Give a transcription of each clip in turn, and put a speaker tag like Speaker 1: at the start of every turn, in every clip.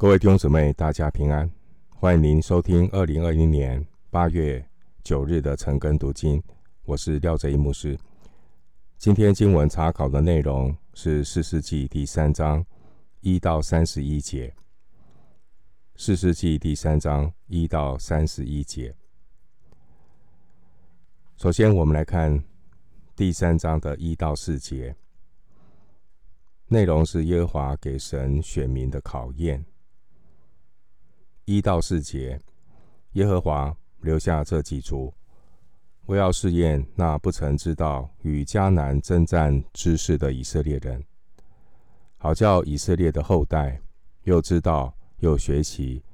Speaker 1: 各位弟兄姊妹，大家平安！欢迎您收听二零二零年八月九日的晨更读经。我是廖哲一牧师。今天经文查考的内容是《四世纪》第三章一到三十一节。《四世纪》第三章一到三十一节。首先，我们来看第三章的一到四节。内容是耶和华给神选民的考验。一到四节，耶和华留下这几族，为要试验那不曾知道与迦南征战之事的以色列人，好叫以色列的后代又知道又学习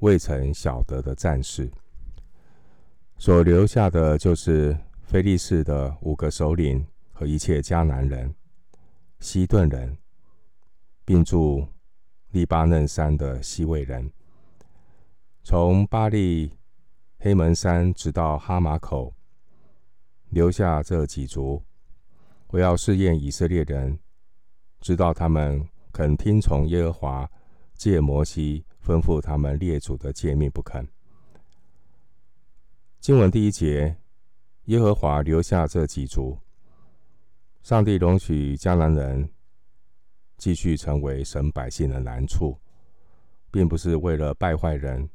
Speaker 1: 未曾晓得的战事。所留下的就是非利士的五个首领和一切迦南人。西顿人，并住利巴嫩山的希未人，从巴力黑门山直到哈马口，留下这几族，我要试验以色列人，知道他们肯听从耶和华借摩西吩咐他们列祖的诫命不肯。经文第一节，耶和华留下这几族。上帝容许迦南人继续成为神百姓的难处，并不是为了败坏人，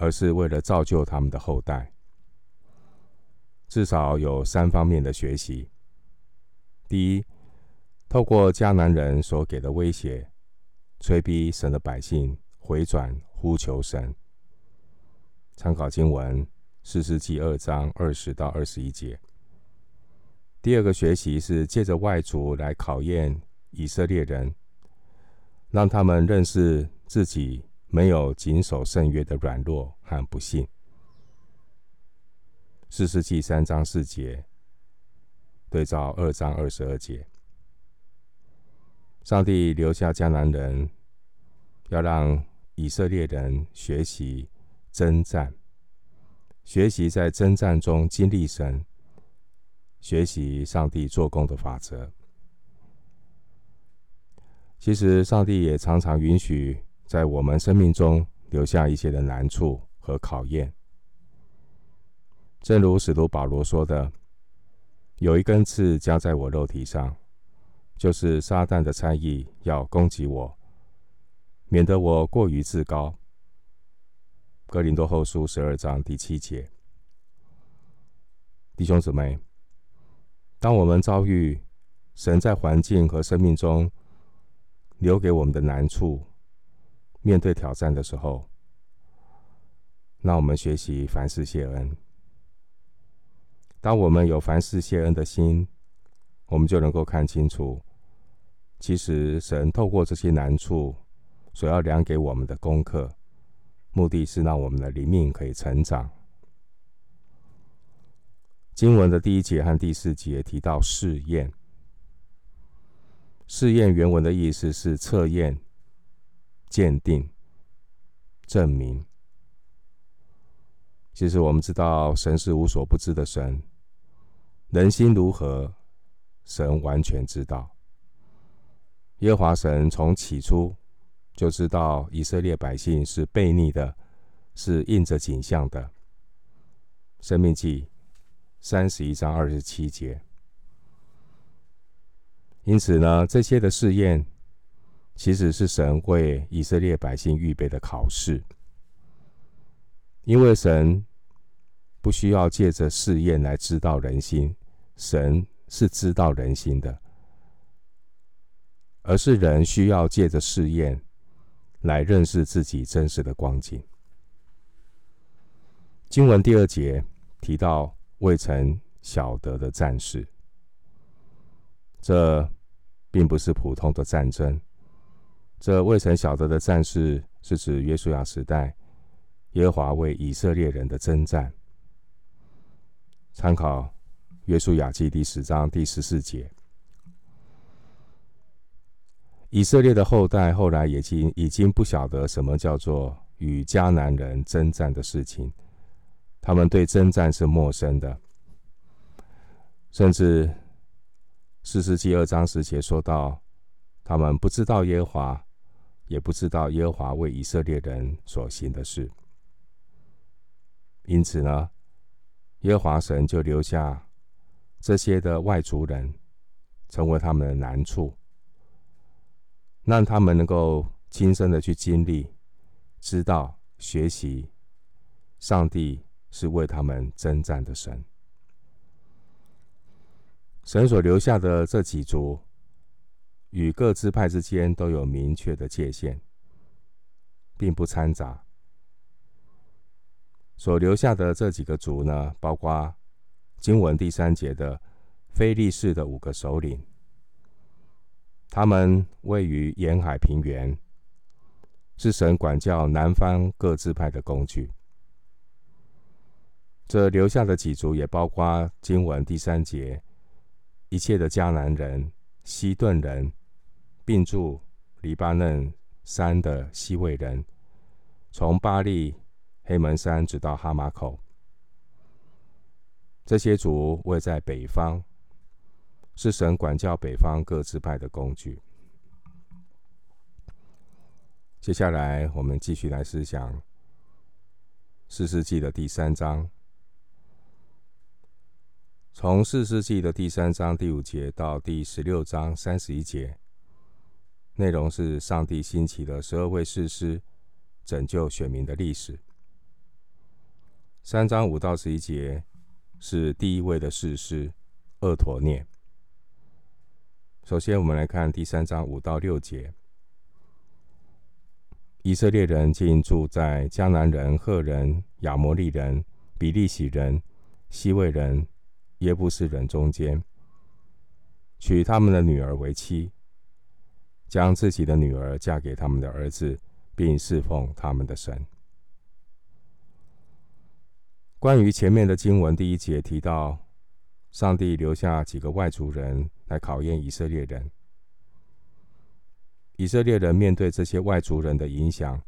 Speaker 1: 而是为了造就他们的后代。至少有三方面的学习：第一，透过迦南人所给的威胁，催逼神的百姓回转呼求神。参考经文《四世纪》二章二十到二十一节。第二个学习是借着外族来考验以色列人，让他们认识自己没有谨守圣约的软弱和不信。四世纪三章四节对照二章二十二节，上帝留下迦南人，要让以色列人学习征战，学习在征战中经历神。学习上帝做工的法则。其实，上帝也常常允许在我们生命中留下一些的难处和考验。正如使徒保罗说的：“有一根刺加在我肉体上，就是撒旦的猜疑要攻击我，免得我过于自高。”格林多后书十二章第七节。弟兄姊妹。当我们遭遇神在环境和生命中留给我们的难处，面对挑战的时候，那我们学习凡事谢恩。当我们有凡事谢恩的心，我们就能够看清楚，其实神透过这些难处所要量给我们的功课，目的是让我们的灵命可以成长。经文的第一节和第四节提到试验。试验原文的意思是测验、鉴定、证明。其实我们知道，神是无所不知的神，人心如何，神完全知道。耶和华神从起初就知道以色列百姓是悖逆的，是印着景象的。申命记。三十一章二十七节。因此呢，这些的试验其实是神为以色列百姓预备的考试，因为神不需要借着试验来知道人心，神是知道人心的，而是人需要借着试验来认识自己真实的光景。经文第二节提到。未曾晓得的战事，这并不是普通的战争。这未曾晓得的战事，是指约书亚时代耶和华为以色列人的征战。参考约书亚记第十章第十四节。以色列的后代后来已经已经不晓得什么叫做与迦南人征战的事情。他们对征战是陌生的，甚至士师记二章十节说到，他们不知道耶和华也不知道耶和华为以色列人所行的事。因此呢，耶和华神就留下这些的外族人，成为他们的难处，让他们能够亲身的去经历，知道学习，上帝是为他们征战的神。神所留下的这几族，与各支派之间都有明确的界限，并不掺杂。所留下的这几个族呢，包括经文第三节的非利士的五个首领，他们位于沿海平原，是神管教南方各支派的工具。这留下的几族也包括经文第三节一切的迦南人、西顿人，并住黎巴嫩山的西魏人，从巴力。黑门山直到哈马口，这些族位在北方，是神管教北方各支派的工具。接下来，我们继续来思想四世纪的第三章，从四世纪的第三章第五节到第十六章三十一节，内容是上帝兴起的十二位士师，拯救选民的历史。三章五到十一节是第一位的士师厄陀聂。首先，我们来看第三章五到六节：以色列人竟住在迦南人、赫人、亚摩利人、比利洗人、西魏人、耶布斯人中间，娶他们的女儿为妻，将自己的女儿嫁给他们的儿子，并侍奉他们的神。关于前面的经文第一节提到，上帝留下几个外族人来考验以色列人。以色列人面对这些外族人的影响，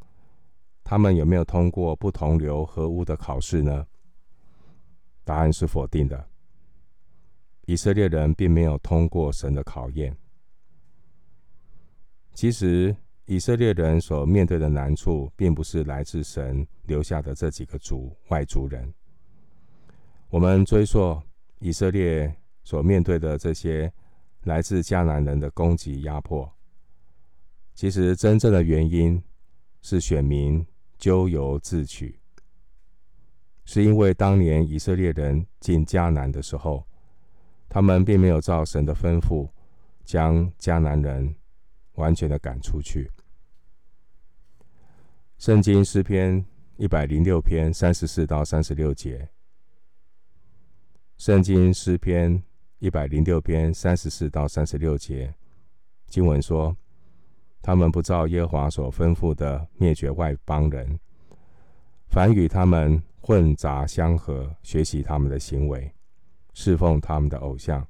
Speaker 1: 他们有没有通过不同流合污的考试呢？答案是否定的。以色列人并没有通过神的考验。其实，以色列人所面对的难处，并不是来自神留下的这几个族外族人。我们追溯以色列所面对的这些来自迦南人的攻击压迫，其实真正的原因是选民咎由自取，是因为当年以色列人进迦南的时候，他们并没有照神的吩咐将迦南人完全的赶出去。圣经诗篇一百零六篇三十四到三十六节。圣经诗篇一百零六篇三十四到三十六节经文说：“他们不照耶和华所吩咐的灭绝外邦人，反与他们混杂相合，学习他们的行为，侍奉他们的偶像，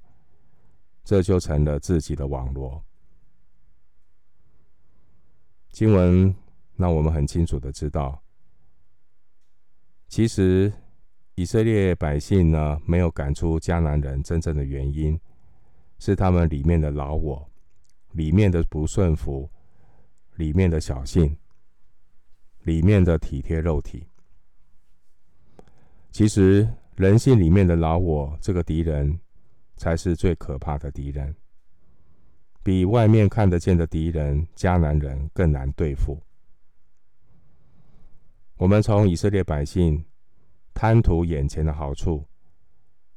Speaker 1: 这就成了自己的网罗。”经文让我们很清楚的知道，其实。以色列百姓呢，没有赶出迦南人，真正的原因是他们里面的老我，里面的不顺服，里面的小性，里面的体贴肉体。其实人性里面的老我这个敌人，才是最可怕的敌人，比外面看得见的敌人迦南人更难对付。我们从以色列百姓。贪图眼前的好处，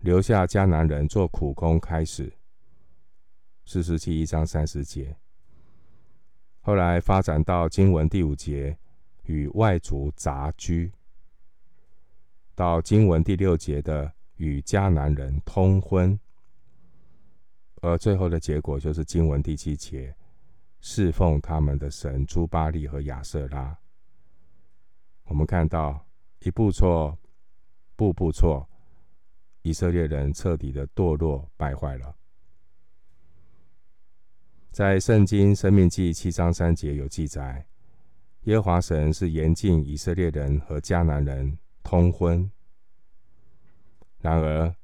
Speaker 1: 留下迦南人做苦工。开始，四十七一章三十节，后来发展到经文第五节，与外族杂居，到经文第六节的与迦南人通婚，而最后的结果就是经文第七节，侍奉他们的神朱巴利和亚瑟拉。我们看到一步错。步步错，以色列人彻底的堕落败坏了。在圣经《生命记》七章三节有记载，耶和华神是严禁以色列人和迦南人通婚。然而，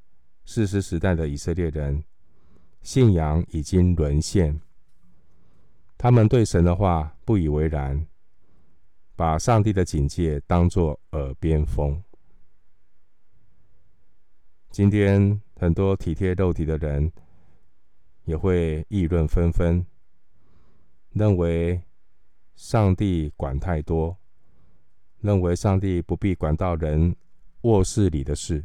Speaker 1: 士师时代的以色列人信仰已经沦陷，他们对神的话不以为然，把上帝的警戒当作耳边风。今天很多体贴肉体的人也会议论纷纷，认为上帝管太多，认为上帝不必管到人卧室里的事。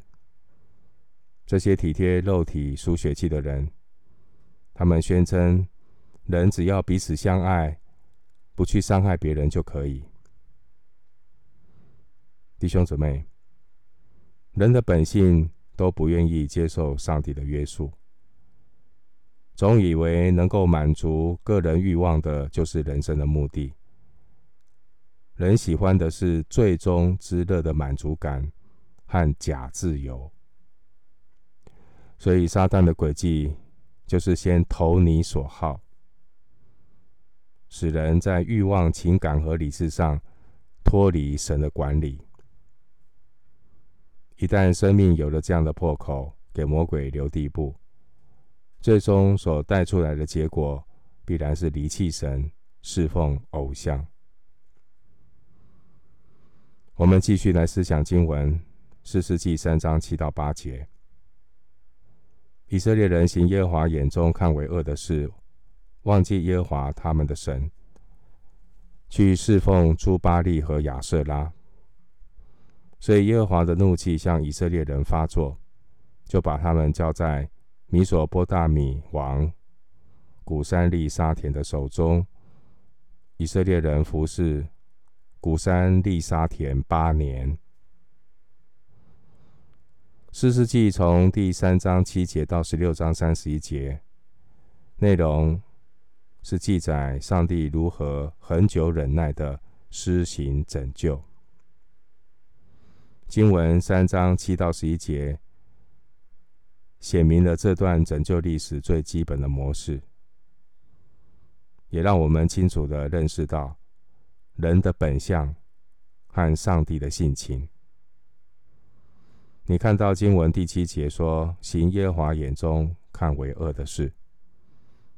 Speaker 1: 这些体贴肉体、输血气的人，他们宣称人只要彼此相爱，不去伤害别人就可以。弟兄姊妹，人的本性。都不愿意接受上帝的约束，总以为能够满足个人欲望的，就是人生的目的。人喜欢的是最终之乐的满足感和假自由，所以撒旦的诡计就是先投你所好，使人在欲望、情感和理智上脱离神的管理。一旦生命有了这样的破口，给魔鬼留地步，最终所带出来的结果，必然是离弃神，侍奉偶像。我们继续来思想经文，四世纪三章七到八节。以色列人行耶和华眼中看为恶的事，忘记耶和华他们的神，去侍奉朱巴力和亚瑟拉。所以耶和华的怒气向以色列人发作，就把他们交在米索波大米王古珊利沙田的手中。以色列人服侍古珊利沙田八年。士师记从第三章七节到十六章三十一节，内容是记载上帝如何恒久忍耐的施行拯救。经文三章七到十一节，写明了这段拯救历史最基本的模式，也让我们清楚地认识到人的本相和上帝的性情。你看到经文第七节说：“行耶和华眼中看为恶的事”，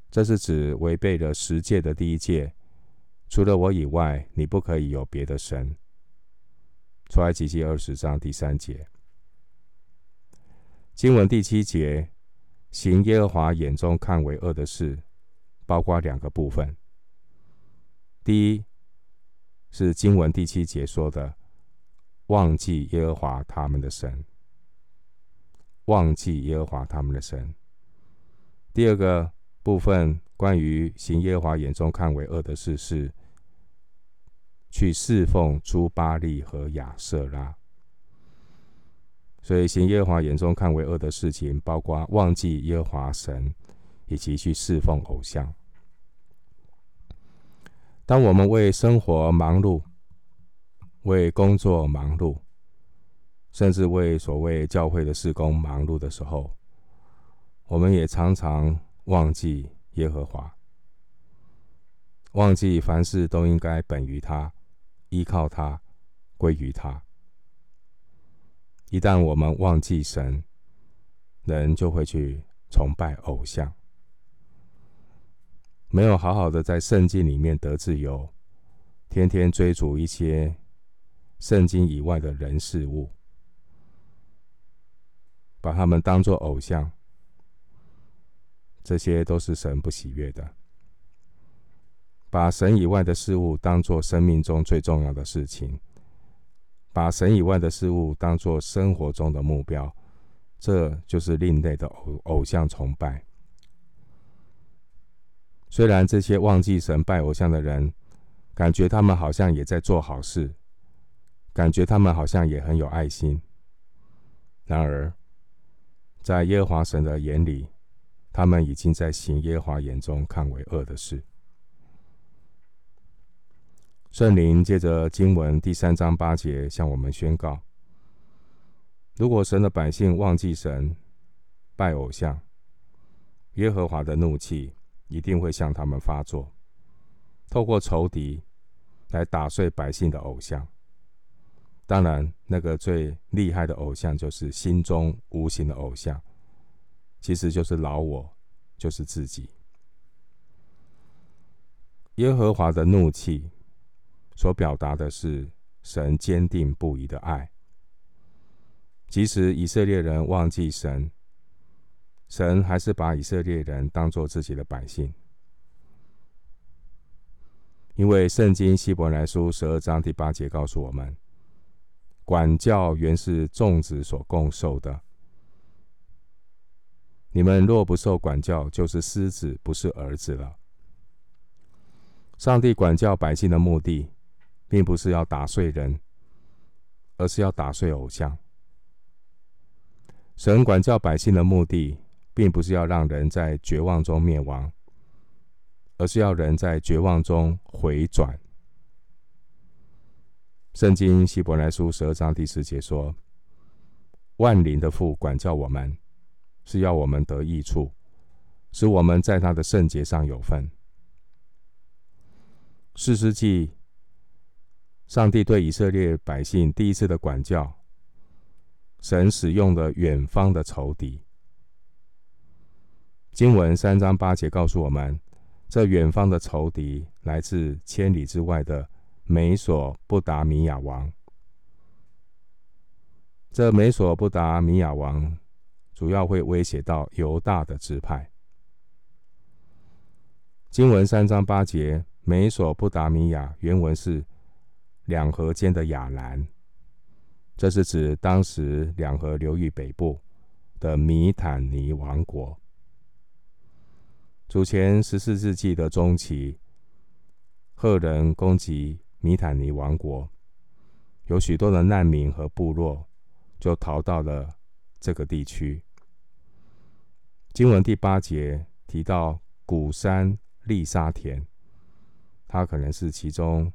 Speaker 1: 这是指违背了十诫的第一诫，除了我以外，你不可以有别的神。出埃及记二十章第三节，经文第七节，行耶和华眼中看为恶的事，包括两个部分。第一是经文第七节说的，忘记耶和华他们的神，忘记耶和华他们的神。第二个部分关于行耶和华眼中看为恶的事是。去侍奉朱巴力和亚瑟拉，所以行耶和华眼中看为恶的事情，包括忘记耶和华神，以及去侍奉偶像。当我们为生活忙碌，为工作忙碌，甚至为所谓教会的事工忙碌的时候，我们也常常忘记耶和华，忘记凡事都应该本于他。依靠他，归于他。一旦我们忘记神，人就会去崇拜偶像，没有好好的在圣经里面得自由，天天追逐一些圣经以外的人事物，把他们当作偶像，这些都是神不喜悦的。把神以外的事物当作生命中最重要的事情，把神以外的事物当作生活中的目标，这就是另类的偶偶像崇拜。虽然这些忘记神拜偶像的人，感觉他们好像也在做好事，感觉他们好像也很有爱心，然而，在耶和华神的眼里，他们已经在行耶和华眼中看为恶的事。圣灵借着经文第三章八节向我们宣告：如果神的百姓忘记神、拜偶像，耶和华的怒气一定会向他们发作，透过仇敌来打碎百姓的偶像。当然，那个最厉害的偶像就是心中无形的偶像，其实就是老我，就是自己。耶和华的怒气所表达的是神坚定不移的爱，即使以色列人忘记神，神还是把以色列人当作自己的百姓。因为圣经希伯来书十二章第八节告诉我们，管教原是众子所共受的。你们若不受管教，就是狮子，不是儿子了。上帝管教百姓的目的，并不是要打碎人，而是要打碎偶像。神管教百姓的目的，并不是要让人在绝望中灭亡。而是要人在绝望中回转。圣经希伯来书十二章第四节说：“万灵的父管教我们，是要我们得益处，使我们在他的圣洁上有份。”四世纪，上帝对以色列百姓第一次的管教，神使用了远方的仇敌。经文三章八节告诉我们。这远方的仇敌来自千里之外的美索不达米亚王。这美索不达米亚王主要会威胁到犹大的支派。经文三章八节，美索不达米亚原文是两河间的亚兰，这是指当时两河流域北部的米坦尼王国。主前十四世纪的中期，赫人攻击米坦尼王国，有许多的难民和部落就逃到了这个地区。经文第八节提到古山利沙田，他可能是其中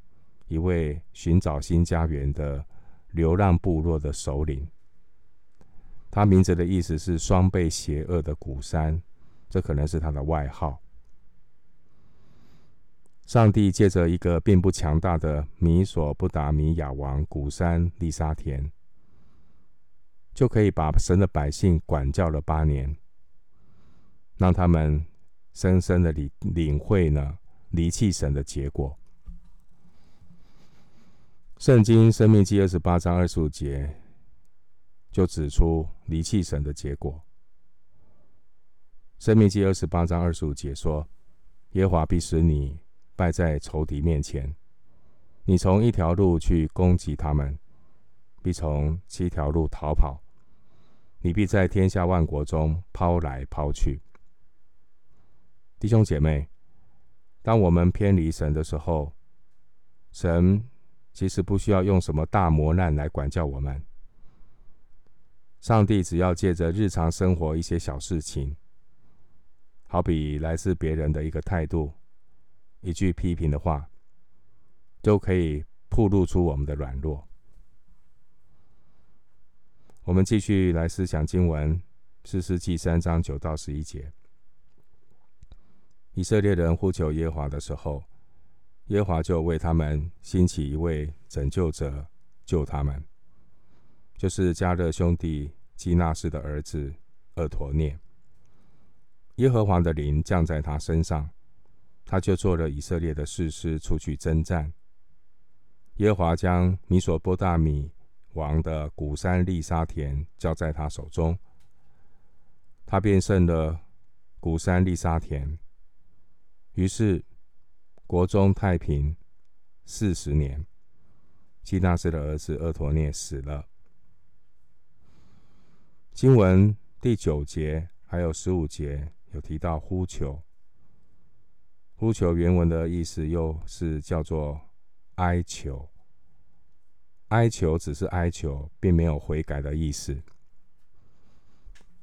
Speaker 1: 一位寻找新家园的流浪部落的首领。他名字的意思是双倍邪恶的古山。这可能是他的外号。上帝借着一个并不强大的米索不达米亚王古珊利沙田，就可以把神的百姓管教了八年，让他们深深的领领会呢离弃神的结果。圣经生命记二十八章二十五节就指出离弃神的结果。生命记二十八章二十五节说：“耶华必使你败在仇敌面前，你从一条路去攻击他们，必从七条路逃跑，你必在天下万国中抛来抛去。”弟兄姐妹，当我们偏离神的时候，神其实不需要用什么大磨难来管教我们。上帝只要借着日常生活一些小事情。好比来自别人的一个态度，一句批评的话，都可以暴露出我们的软弱。我们继续来思想经文，士师记三章九到十一节。以色列人呼求耶华的时候，耶华就为他们兴起一位拯救者，救他们，就是迦勒兄弟基纳斯的儿子俄陀聂。耶和华的灵降在他身上，他就做了以色列的士师，出去征战。耶和华将米索波大米王的古山利沙田交在他手中，他便胜了古山利沙田。于是国中太平四十年。基纳斯的儿子俄陀聂死了。经文第九节还有十五节。有提到呼求，呼求原文的意思又是叫做哀求，哀求只是哀求，并没有悔改的意思。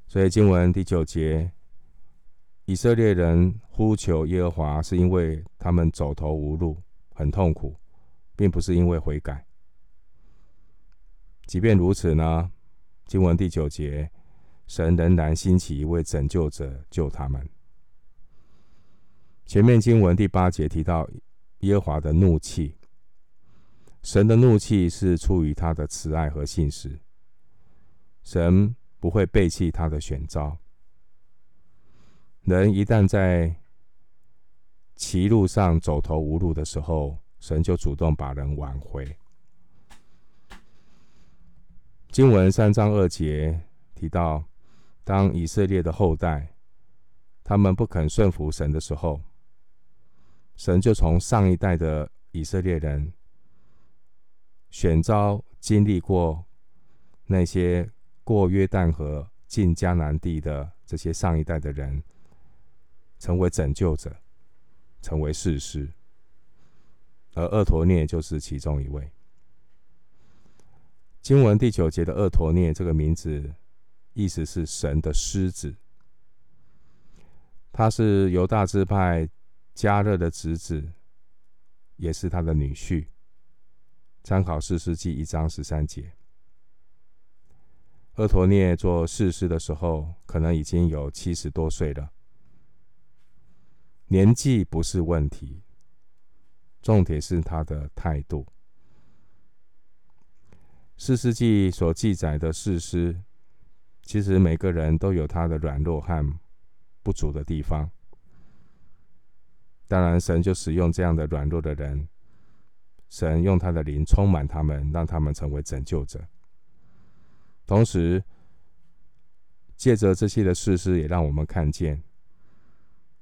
Speaker 1: 所以经文第九节，以色列人呼求耶和华，是因为他们走投无路，很痛苦，并不是因为悔改。即便如此呢，经文第九节。神仍然兴起一位拯救者救他们。前面经文第八节提到耶和华的怒气，神的怒气是出于他的慈爱和信实，神不会背弃他的选召。人一旦在歧路上走投无路的时候，神就主动把人挽回。经文三章二节提到，当以色列的后代他们不肯顺服神的时候，神就从上一代的以色列人选召经历过那些过约旦河进迦南地的这些上一代的人，成为拯救者，成为士师，而俄陀聂就是其中一位。经文第九节的“俄陀聂”这个名字，意思是神的狮子。他是犹大支派迦勒的侄子，也是他的女婿。参考四世纪一章十三节。俄陀聂做世师的时候，可能已经有七十多岁了。年纪不是问题，重点是他的态度。四世纪所记载的士师，其实每个人都有他的软弱和不足的地方。当然，神就使用这样的软弱的人，神用他的灵充满他们，让他们成为拯救者。同时，借着这些的士师，也让我们看见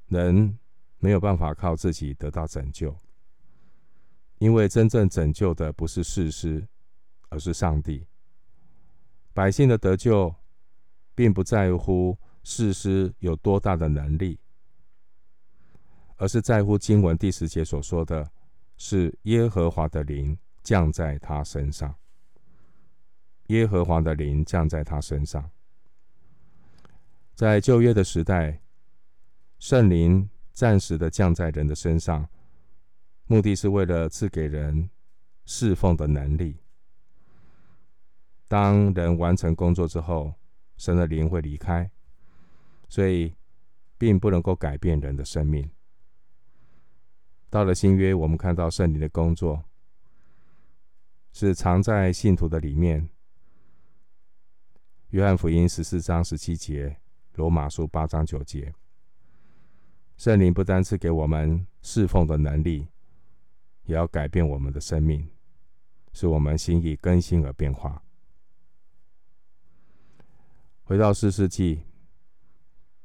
Speaker 1: 人。没有办法靠自己得到拯救，因为真正拯救的不是士师，而是上帝。百姓的得救，并不在乎士师有多大的能力，而是在乎经文第十节所说的，是耶和华的灵降在他身上。耶和华的灵降在他身上，在旧约的时代，圣灵。暂时的降在人的身上，目的是为了赐给人侍奉的能力。当人完成工作之后，神的灵会离开，所以并不能够改变人的生命。到了新约，我们看到圣灵的工作是藏在信徒的里面。约翰福音十四章十七节，罗马书八章九节。圣灵不单是给我们侍奉的能力，也要改变我们的生命，使我们心意更新而变化。回到士师记，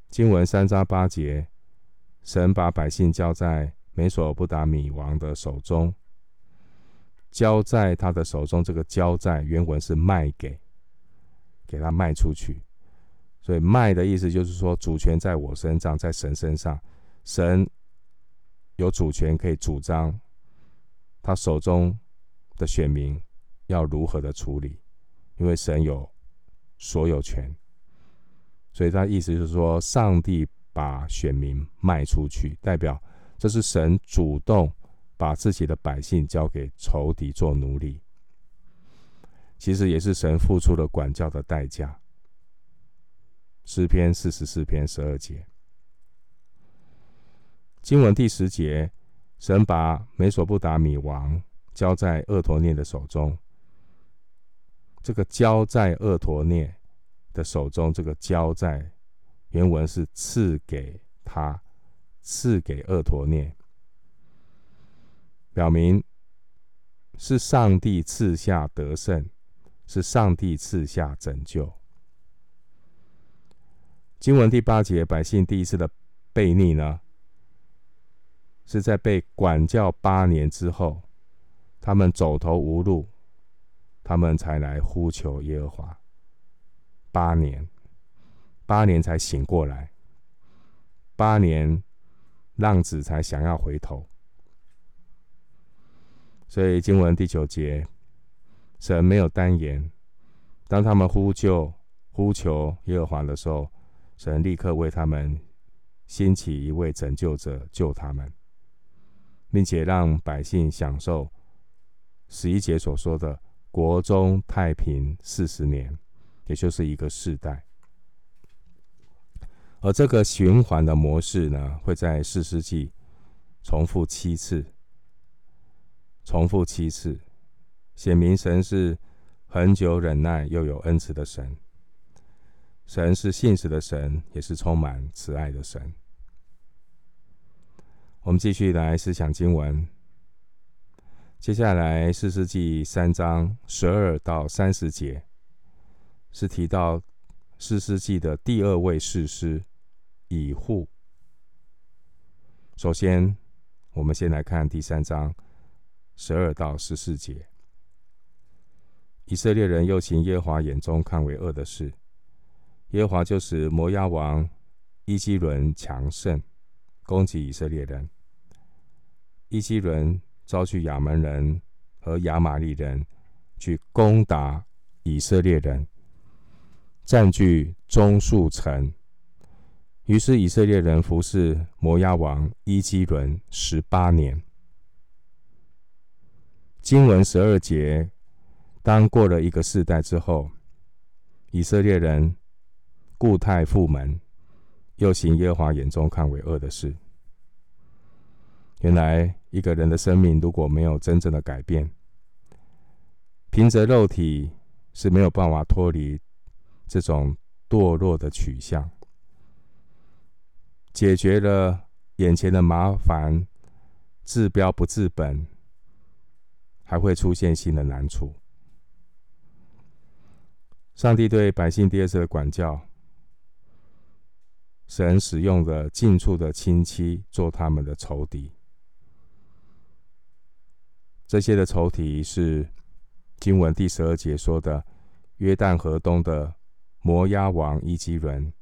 Speaker 1: 经文三章八节，神把百姓交在美索不达米王的手中，交在他的手中。这个交在原文是卖给，给他卖出去。所以卖的意思就是说，主权在我身上，在神身上。神有主权，可以主张他手中的选民要如何的处理，因为神有所有权，所以他意思就是说，上帝把选民卖出去，代表这是神主动把自己的百姓交给仇敌做奴隶，其实也是神付出了管教的代价。诗篇四十四篇十二节。经文第十节，神把美索不达米王交在厄陀聂的手中。这个交在厄陀聂的手中，这个交在原文是赐给他，赐给俄陀聂，表明是上帝赐下得胜，是上帝赐下拯救。经文第八节，百姓第一次的悖逆呢，是在被管教八年之后，他们走投无路，他们才来呼求耶和华。八年，八年才醒过来，八年浪子才想要回头。所以经文第九节，神没有单言，当他们呼救、呼求耶和华的时候，神立刻为他们兴起一位拯救者救他们。并且让百姓享受十一节所说的“国中太平四十年”，也就是一个世代。而这个循环的模式呢，会在四世纪重复七次，重复七次，显明神是恒久忍耐又有恩慈的神。神是信实的神，也是充满慈爱的神。我们继续来思想经文。接下来，四世纪三章十二到三十节，是提到四世纪的第二位士师以护。首先，我们先来看第三章十二到十四节。以色列人又行耶华眼中看为恶的事，耶华就使摩押王伊基伦强盛，攻击以色列人。伊基伦招聚亚扪人和亚玛利人去攻打以色列人，占据中数城。于是以色列人服侍摩押王伊基伦十八年。经文十二节，当过了一个世代之后，以色列人故态复门，又行耶和华眼中看为恶的事。原来一个人的生命如果没有真正的改变，凭着肉体是没有办法脱离这种堕落的取向。解决了眼前的麻烦，治标不治本，还会出现新的难处。上帝对百姓第二次的管教，神使用了近处的亲戚做他们的仇敌。这些的仇敌是经文第十二节说的约旦河东的摩押王伊基伦。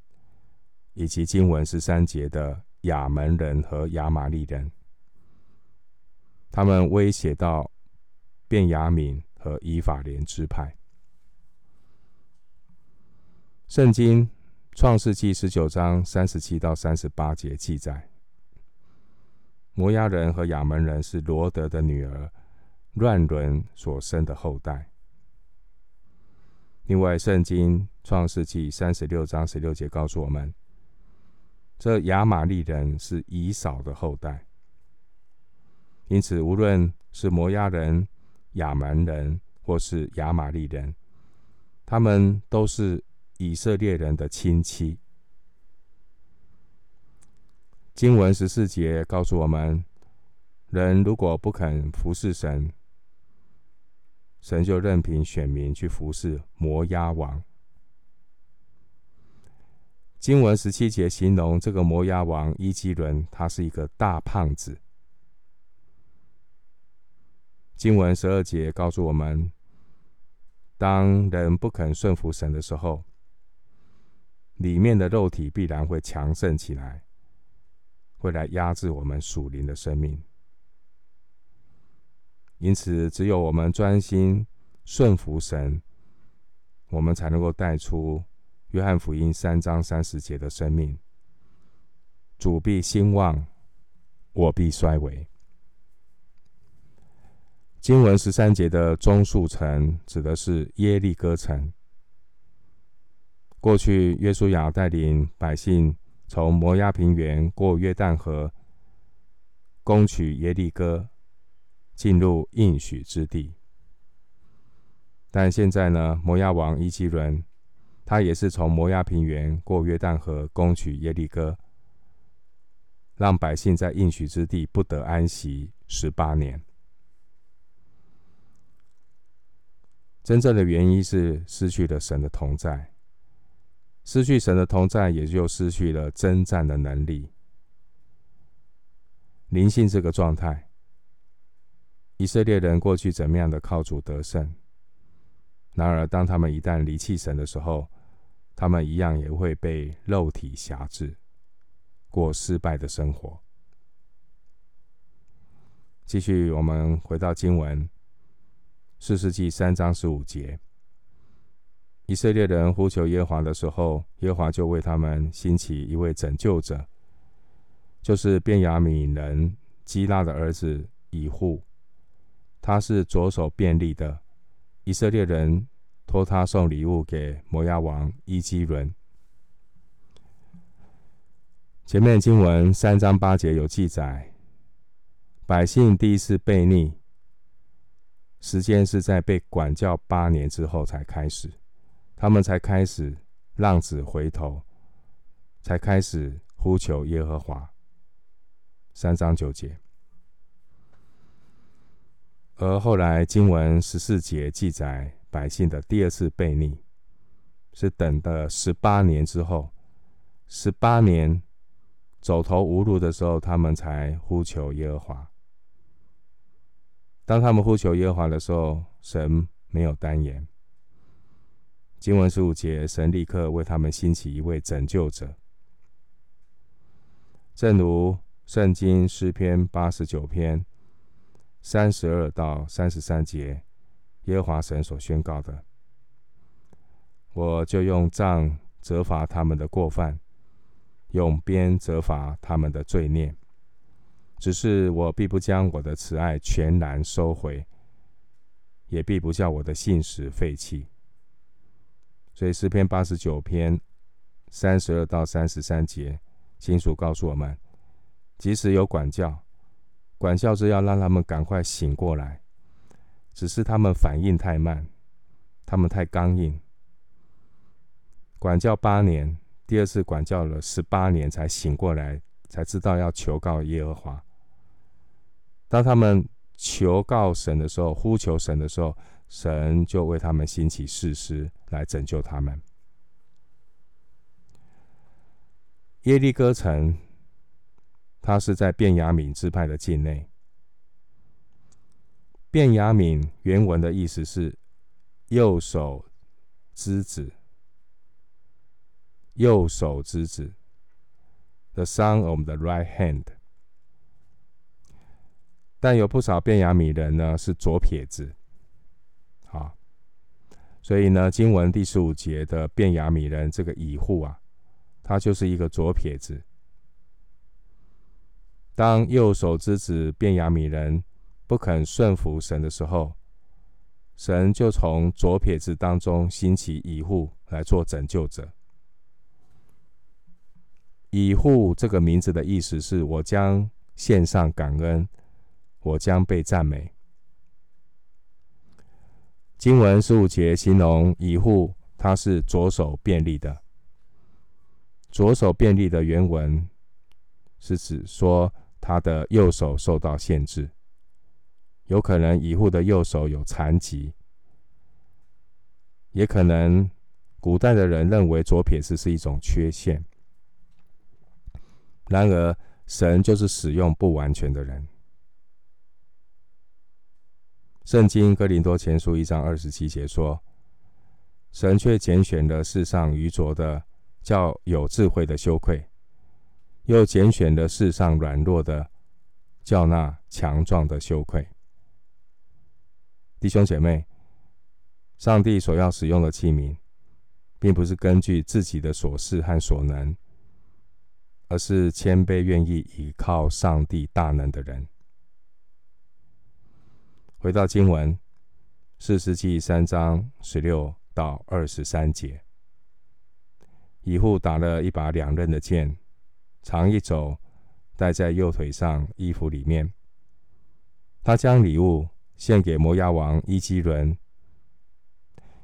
Speaker 1: 以及经文十三节的亚门人和亚玛利人，他们威胁到便雅敏和以法莲支派。圣经创世记十九章三十七到三十八节记载，摩押人和亚门人是罗德的女儿乱伦所生的后代。另外，圣经创世记三十六章十六节告诉我们。这亚玛利人是以扫的后代，因此无论是摩押人、亚扪人，或是亚玛利人，他们都是以色列人的亲戚。经文十四节告诉我们：人如果不肯服侍神，神就任凭选民去服侍摩押王。经文十七节形容这个摩押王伊基伦，他是一个大胖子。经文十二节告诉我们，当人不肯顺服神的时候，里面的肉体必然会强盛起来，会来压制我们属灵的生命。因此，只有我们专心顺服神，我们才能够带出。约翰福音三章三十节的生命，主必兴旺，我必衰微。经文十三节的中数城指的是耶利哥城。过去约书亚带领百姓从摩押平原过约旦河，攻取耶利哥，进入应许之地。但现在呢，摩押王伊基伦。他也是从摩押平原过约旦河，攻取耶利哥，让百姓在应许之地不得安息十八年。真正的原因是失去了神的同在，失去神的同在，也就失去了征战的能力。灵性这个状态，以色列人过去怎么样的靠主得胜？然而，当他们一旦离弃神的时候，他们一样也会被肉体辖制，过失败的生活。继续，我们回到经文，四世纪三章十五节：以色列人呼求耶和华的时候，耶和华就为他们兴起一位拯救者，就是便雅悯人基拉的儿子以户，他是左手便利的。以色列人托他送礼物给摩押王伊基伦。前面经文三章八节有记载，百姓第一次悖逆，时间是在被管教八年之后才开始，他们才开始浪子回头，才开始呼求耶和华。三章九节。而后来经文十四节记载百姓的第二次悖逆，是等的十八年之后，十八年走投无路的时候，他们才呼求耶和华。当他们呼求耶和华的时候，神没有单言。经文十五节，神立刻为他们兴起一位拯救者，正如圣经诗篇八十九篇。三十二到三十三节，耶和华神所宣告的，我就用杖责罚他们的过犯，用鞭责罚他们的罪孽。只是我必不将我的慈爱全然收回，也必不叫我的信实废弃。所以诗篇八十九篇三十二到三十三节，清楚告诉我们，即使有管教。管教是要让他们赶快醒过来，只是他们反应太慢，他们太刚硬。管教八年，第二次管教了十八年才醒过来，才知道要求告耶和华。当他们求告神的时候，呼求神的时候，神就为他们兴起士师来拯救他们。耶利哥城。他是在便雅悯支派的境内。便雅悯原文的意思是右手之子，右手之子，the son of the right hand。但有不少便雅悯人呢是左撇子，啊，所以呢，经文第十五节的便雅悯人这个以户啊，他就是一个左撇子。当右手之子便雅悯人不肯顺服神的时候，神就从左撇子当中兴起以户来做拯救者。以户这个名字的意思是我将献上感恩，我将被赞美。经文十五节形容以户，他是左手便利的。左手便利的原文是指说。他的右手受到限制，有可能以户的右手有残疾，也可能古代的人认为左撇子是一种缺陷。然而，神就是使用不完全的人。圣经哥林多前书一章二十七节说：“神却拣选了世上愚拙的，叫有智慧的羞愧。”又拣选了世上软弱的，叫那强壮的羞愧。弟兄姐妹，上帝所要使用的器皿，并不是根据自己的所事和所能，而是谦卑愿意倚靠上帝大能的人。回到经文，士师记三章十六到二十三节，以户打了一把两刃的剑。长一肘，戴在右腿上衣服里面。他将礼物献给摩押王伊基伦。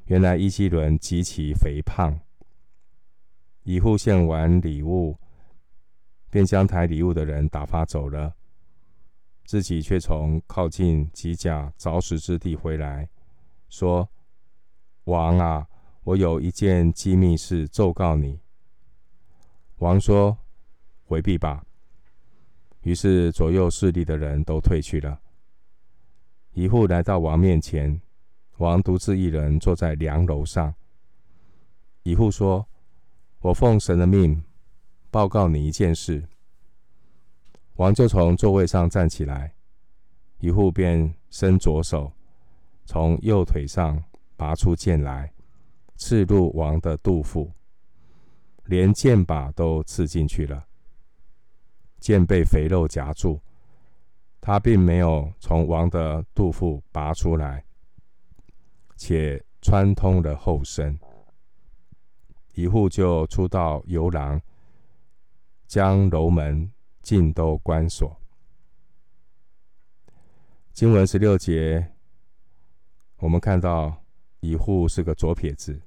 Speaker 1: 原来伊基伦极其肥胖。以户献完礼物，便将抬礼物的人打发走了，自己却从靠近吉甲凿石之地回来，说：“王啊，我有一件机密事奏告你。”王说。回避吧。于是左右势力的人都退去了。一户来到王面前，王独自一人坐在梁楼上。一户说：“我奉神的命报告你一件事。”王就从座位上站起来，一户便伸左手，从右腿上拔出剑来，刺入王的肚腹，连剑把都刺进去了。剑被肥肉夹住，他并没有从王的肚腹拔出来，且穿通了后身。一户就出到游廊，将楼门尽都关锁。经文十六节，我们看到一户是个左撇子，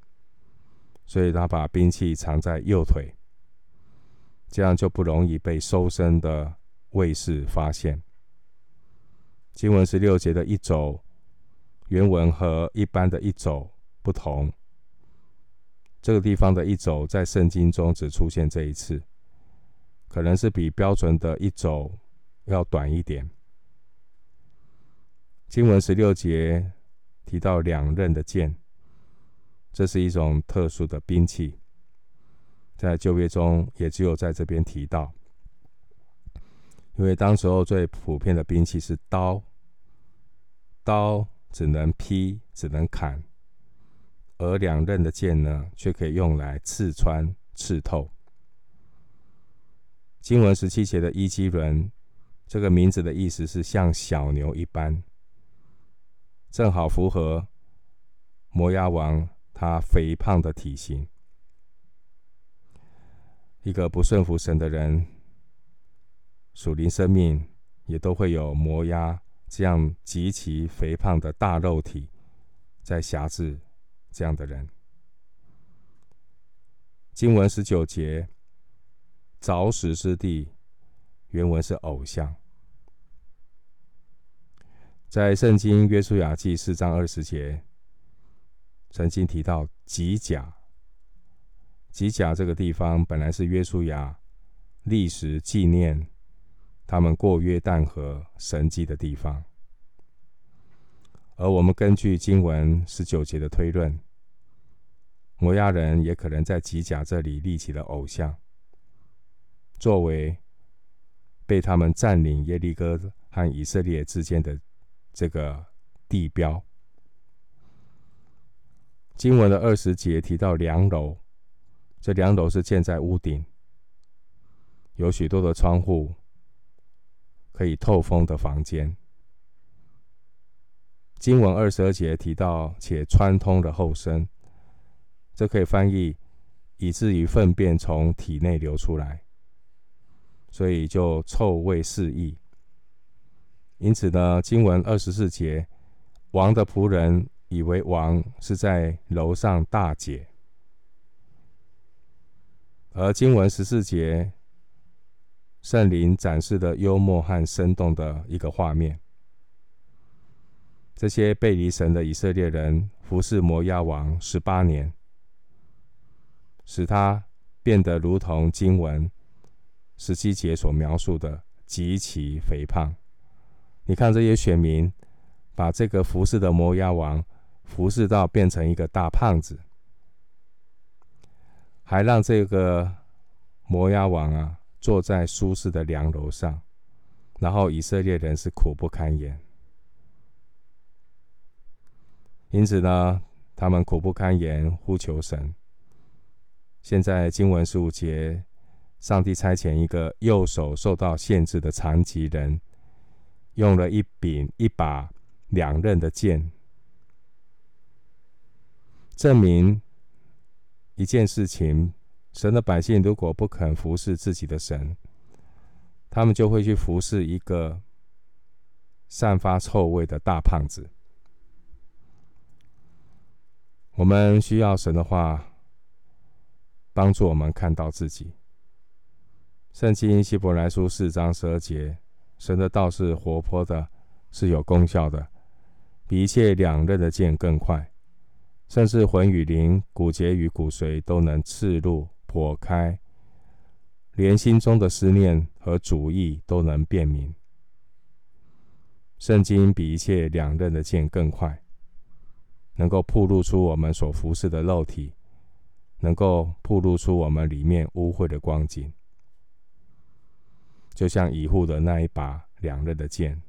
Speaker 1: 所以他把兵器藏在右腿。这样就不容易被搜身的卫士发现。经文十六节的一肘，原文和一般的一肘不同。这个地方的一肘在圣经中只出现这一次，可能是比标准的一肘要短一点。经文十六节提到两刃的剑，这是一种特殊的兵器，在旧约中也只有在这边提到。因为当时候最普遍的兵器是刀，刀只能劈，只能砍，而两刃的剑呢，却可以用来刺穿、刺透。经文十七节的伊矶伦，这个名字的意思是像小牛一般，正好符合摩押王他肥胖的体型。一个不顺服神的人。属灵生命也都会有摩押这样极其肥胖的大肉体在辖制这样的人。经文十九节，凿石之地，原文是偶像。在圣经约书亚记四章二十节，曾经提到吉甲。吉甲这个地方本来是约书亚历史纪念。他们过约旦河神迹的地方，而我们根据经文十九节的推论，摩押人也可能在吉甲这里立起了偶像，作为被他们占领耶利哥和以色列之间的这个地标。经文的二十节提到梁楼，这梁楼是建在屋顶，有许多的窗户。可以透风的房间。经文二十二节提到且穿通的后身，这可以翻译以至于粪便从体内流出来，所以就臭味四溢。因此呢，经文二十四节，王的仆人以为王是在楼上大解，而经文十四节。圣灵展示的幽默和生动的一个画面。这些背离神的以色列人服侍摩押王十八年，使他变得如同经文十七节所描述的极其肥胖。你看这些选民把这个服侍的摩押王服侍到变成一个大胖子，还让这个摩押王啊。坐在舒适的梁楼上，然后以色列人是苦不堪言。因此呢，他们苦不堪言，呼求神。现在经文十五节，上帝差遣一个右手受到限制的残疾人，用了一柄一把两刃的剑，证明一件事情。神的百姓如果不肯服侍自己的神，他们就会去服侍一个散发臭味的大胖子。我们需要神的话帮助我们看到自己。圣经希伯来书四章十二节，神的道是活泼的，是有功效的，比一切两刃的剑更快，甚至魂与灵、骨节与骨髓都能刺入。破开，连心中的思念和主意都能辨明。圣经比一切两刃的剑更快，能够暴露出我们所服侍的肉体，能够暴露出我们里面污秽的光景，就像以户的那一把两刃的剑。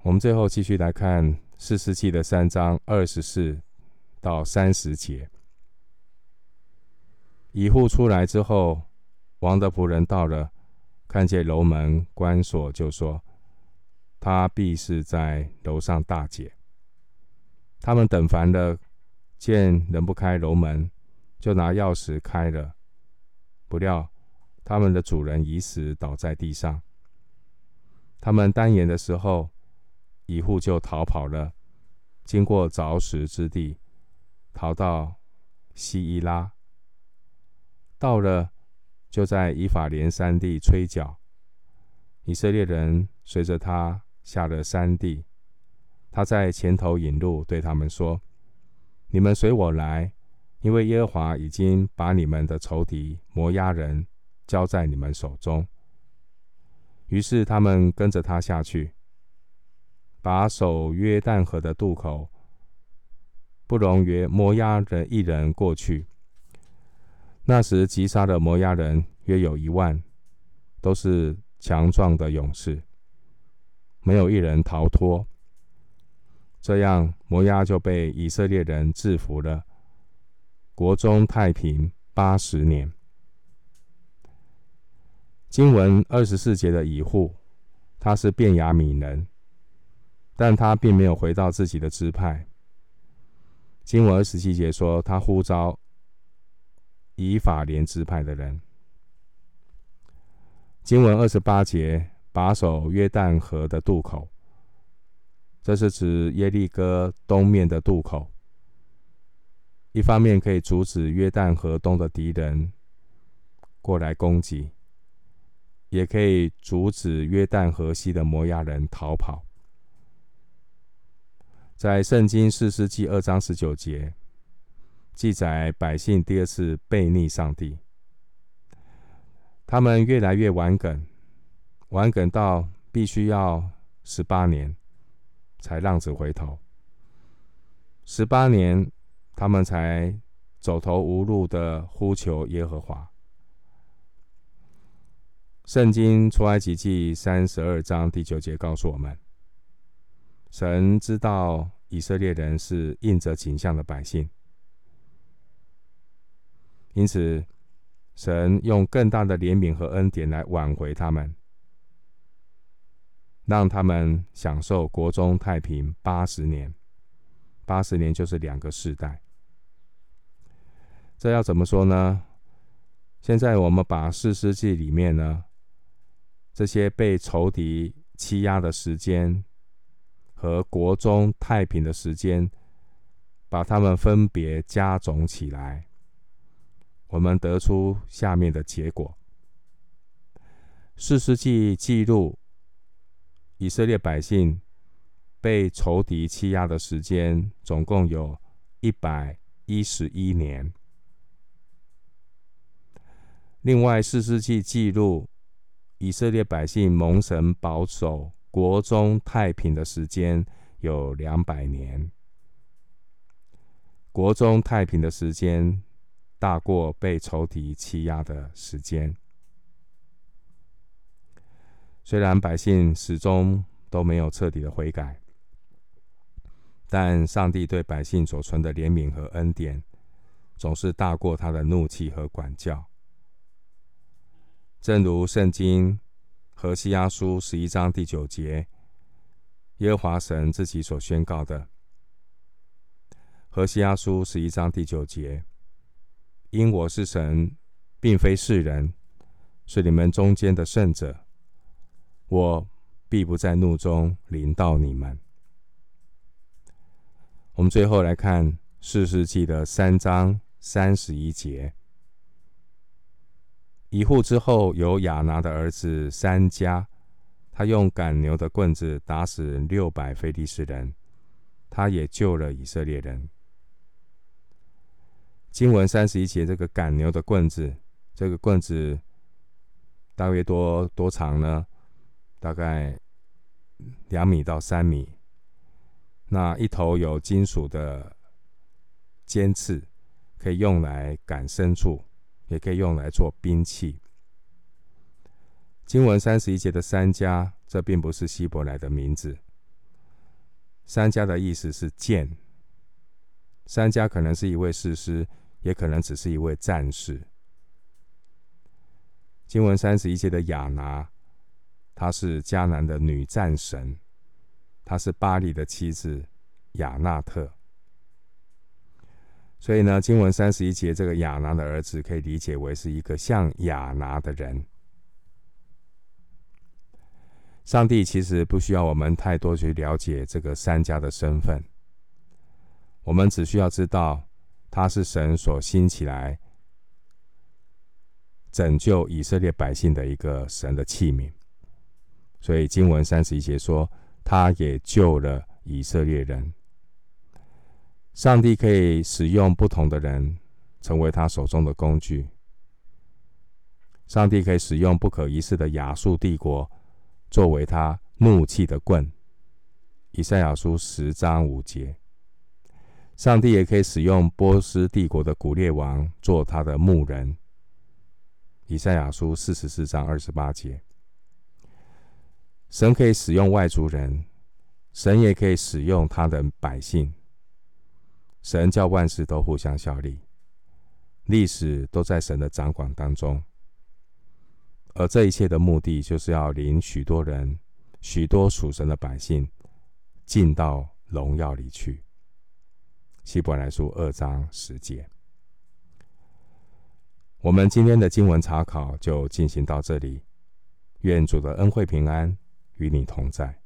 Speaker 1: 我们最后继续来看士师记的三章二十四到三十节。一户出来之后，王的仆人到了，看见楼门关锁，就说：“他必是在楼上大解。”他们等烦了，见人不开楼门，就拿钥匙开了。不料他们的主人已死，倒在地上。他们耽延的时候，一户就逃跑了，经过凿石之地，逃到西伊拉。到了，就在以法莲山地吹角。以色列人随着他下了山地，他在前头引路，对他们说：“你们随我来，因为耶和华已经把你们的仇敌摩押人交在你们手中。”于是他们跟着他下去，把守约旦河的渡口，不容约摩押人一人过去。那时击杀的摩押人约有一万，都是。强壮的勇士，没有一人逃脱。这样，摩押就被以色列人制服了。国中太平八十年。经文二十四节的以户，他是便雅悯人，但他并没有回到自己的支派。经文二十七节说，他呼召以法莲支派的人。经文二十八节，把守约旦河的渡口，这是指耶利哥东面的渡口。一方面可以阻止约旦河东的敌人过来攻击，也可以阻止约旦河西的摩押人逃跑。在圣经四世纪二章十九节记载，百姓第二次悖逆上帝。他们越来越顽梗，顽梗到必须要十八年才浪子回头。十八年，他们才走投无路的呼求耶和华。圣经出埃及记三十二章第九节告诉我们：神知道以色列人是印着景象的百姓，因此。神用更大的怜悯和恩典来挽回他们，让他们享受国中太平八十年。八十年就是两个世代。这要怎么说呢？现在我们把四世纪里面呢，这些被仇敌欺压的时间和国中太平的时间，把他们分别加总起来。我们得出下面的结果：四世纪记录以色列百姓被仇敌欺压的时间，总共有一百一十一年。另外，四世纪记录以色列百姓蒙神保守、国中太平的时间有两百年。国中太平的时间。大过被仇敌欺压的时间。虽然百姓始终都没有彻底的悔改，但上帝对百姓所存的怜悯和恩典，总是大过他的怒气和管教。正如圣经何西阿书十一章第九节，耶和华神自己所宣告的。何西阿书十一章第九节。因我是神，并非世人，是你们中间的圣者，我必不在怒中临到你们。我们最后来看四世纪的三章三十一节。一户之后有亚拿的儿子三家，他用赶牛的棍子打死六百非利士人，他也救了以色列人。经文三十一节，这个赶牛的棍子，这个棍子大约多多长呢？大概两米到三米。那一头有金属的尖刺，可以用来赶牲畜，也可以用来做兵器。经文三十一节的三家，这并不是希伯来的名字。三家的意思是剑。三家可能是一位士师。也可能只是一位战士。经文三十一节的亚拿，她是迦南的女战神，她是巴力的妻子亚纳特。所以呢，经文三十一节这个亚拿的儿子可以理解为是一个像亚拿的人。上帝其实不需要我们太多去了解这个三家的身份，我们只需要知道。他是神所兴起来拯救以色列百姓的一个神的器皿。所以经文三十一节说，他也救了以色列人。上帝可以使用不同的人成为他手中的工具。上帝可以使用不可一世的亚述帝国作为他怒气的棍。以赛亚书十章五节。上帝也可以使用波斯帝国的古列王做他的牧人。以赛亚书四十四章二十八节。神可以使用外族人，神也可以使用他的百姓。神叫万事都互相效力，历史都在神的掌管当中。而这一切的目的，就是要领许多人、许多属神的百姓进到荣耀里去。希伯来书二章十节，我们今天的经文查考就进行到这里。愿主的恩惠平安与你同在。